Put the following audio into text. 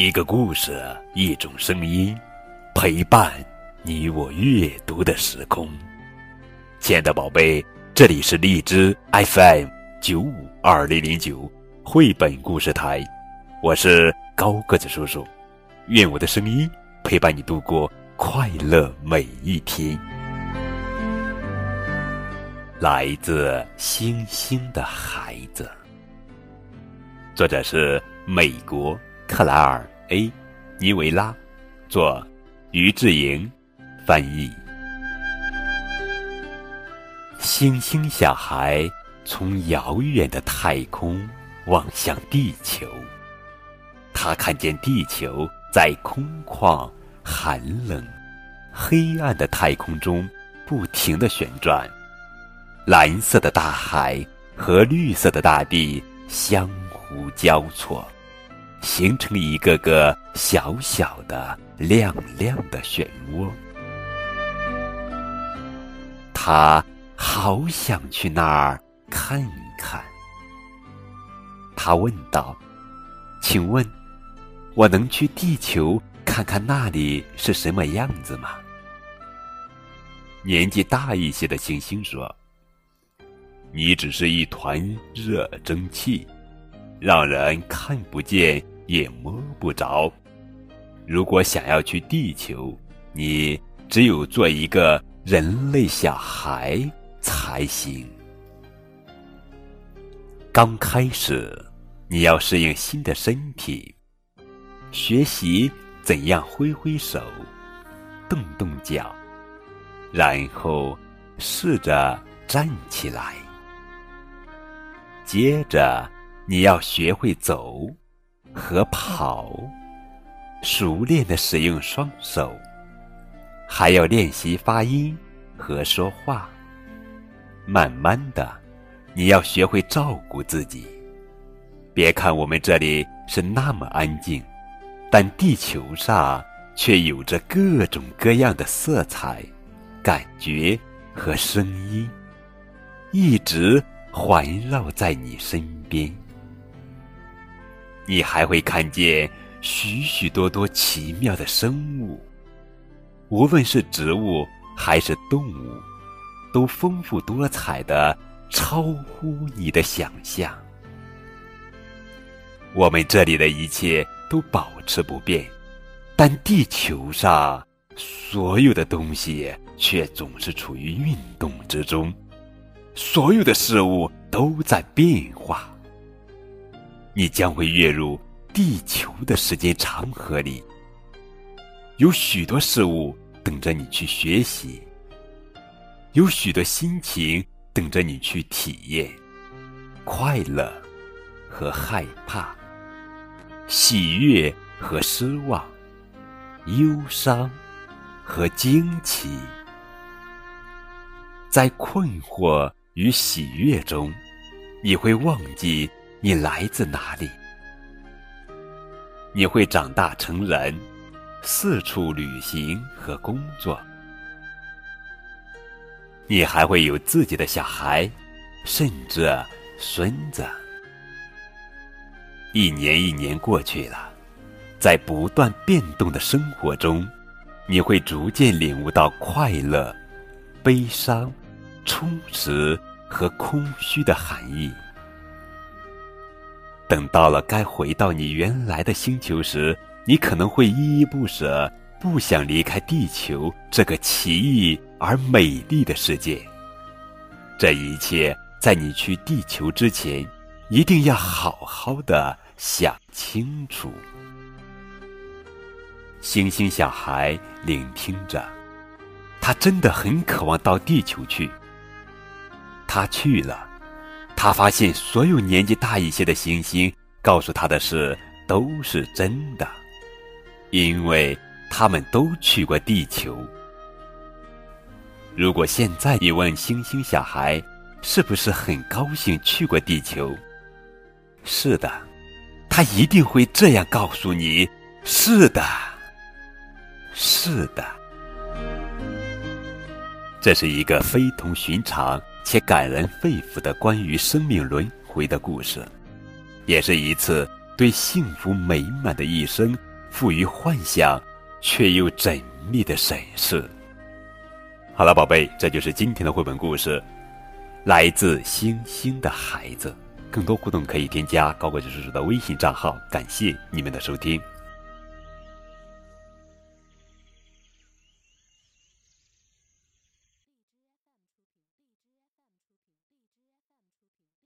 一个故事，一种声音，陪伴你我阅读的时空。亲爱的宝贝，这里是荔枝 FM 九五二零零九绘本故事台，我是高个子叔叔。愿我的声音陪伴你度过快乐每一天。来自星星的孩子，作者是美国。克莱尔 ·A· 尼维拉，作，于志莹翻译。星星小孩从遥远的太空望向地球，他看见地球在空旷、寒冷、黑暗的太空中不停的旋转，蓝色的大海和绿色的大地相互交错。形成了一个个小小的、亮亮的漩涡。他好想去那儿看一看。他问道：“请问，我能去地球看看那里是什么样子吗？”年纪大一些的星星说：“你只是一团热蒸汽。”让人看不见也摸不着。如果想要去地球，你只有做一个人类小孩才行。刚开始，你要适应新的身体，学习怎样挥挥手、动动脚，然后试着站起来，接着。你要学会走和跑，熟练的使用双手，还要练习发音和说话。慢慢的，你要学会照顾自己。别看我们这里是那么安静，但地球上却有着各种各样的色彩、感觉和声音，一直环绕在你身边。你还会看见许许多多奇妙的生物，无论是植物还是动物，都丰富多彩的超乎你的想象。我们这里的一切都保持不变，但地球上所有的东西却总是处于运动之中，所有的事物都在变化。你将会跃入地球的时间长河里，有许多事物等着你去学习，有许多心情等着你去体验，快乐和害怕，喜悦和失望，忧伤和惊奇，在困惑与喜悦中，你会忘记。你来自哪里？你会长大成人，四处旅行和工作。你还会有自己的小孩，甚至孙子。一年一年过去了，在不断变动的生活中，你会逐渐领悟到快乐、悲伤、充实和空虚的含义。等到了该回到你原来的星球时，你可能会依依不舍，不想离开地球这个奇异而美丽的世界。这一切在你去地球之前，一定要好好的想清楚。星星小孩聆听着，他真的很渴望到地球去。他去了。他发现，所有年纪大一些的星星告诉他的事都是真的，因为他们都去过地球。如果现在你问星星小孩，是不是很高兴去过地球？是的，他一定会这样告诉你：是的，是的。这是一个非同寻常。且感人肺腑的关于生命轮回的故事，也是一次对幸福美满的一生富于幻想，却又缜密的审视。好了，宝贝，这就是今天的绘本故事，来自星星的孩子。更多互动可以添加高个子叔叔的微信账号。感谢你们的收听。